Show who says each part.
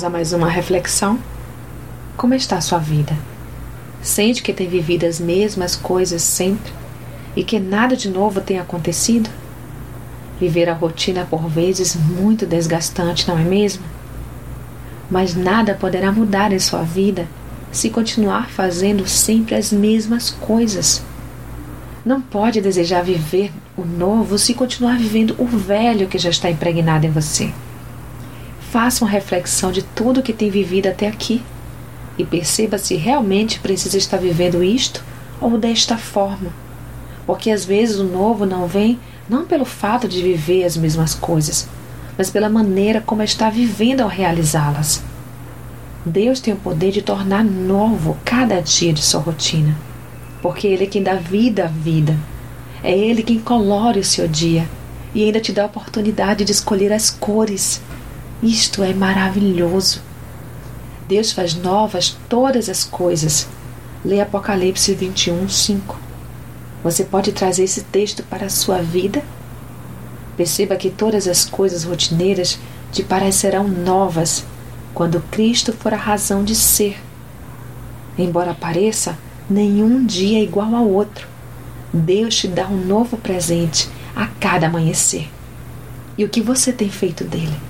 Speaker 1: Vamos a mais uma reflexão. Como está sua vida? Sente que tem vivido as mesmas coisas sempre e que nada de novo tem acontecido? Viver a rotina por vezes muito desgastante, não é mesmo? Mas nada poderá mudar em sua vida se continuar fazendo sempre as mesmas coisas. Não pode desejar viver o novo se continuar vivendo o velho que já está impregnado em você. Faça uma reflexão de tudo que tem vivido até aqui e perceba se realmente precisa estar vivendo isto ou desta forma. Porque às vezes o novo não vem não pelo fato de viver as mesmas coisas, mas pela maneira como está vivendo ao realizá-las. Deus tem o poder de tornar novo cada dia de sua rotina, porque Ele é quem dá vida à vida. É Ele quem colore o seu dia e ainda te dá a oportunidade de escolher as cores isto é maravilhoso. Deus faz novas todas as coisas. Lê Apocalipse 21, 5. Você pode trazer esse texto para a sua vida? Perceba que todas as coisas rotineiras te parecerão novas quando Cristo for a razão de ser. Embora pareça, nenhum dia é igual ao outro. Deus te dá um novo presente a cada amanhecer. E o que você tem feito dele?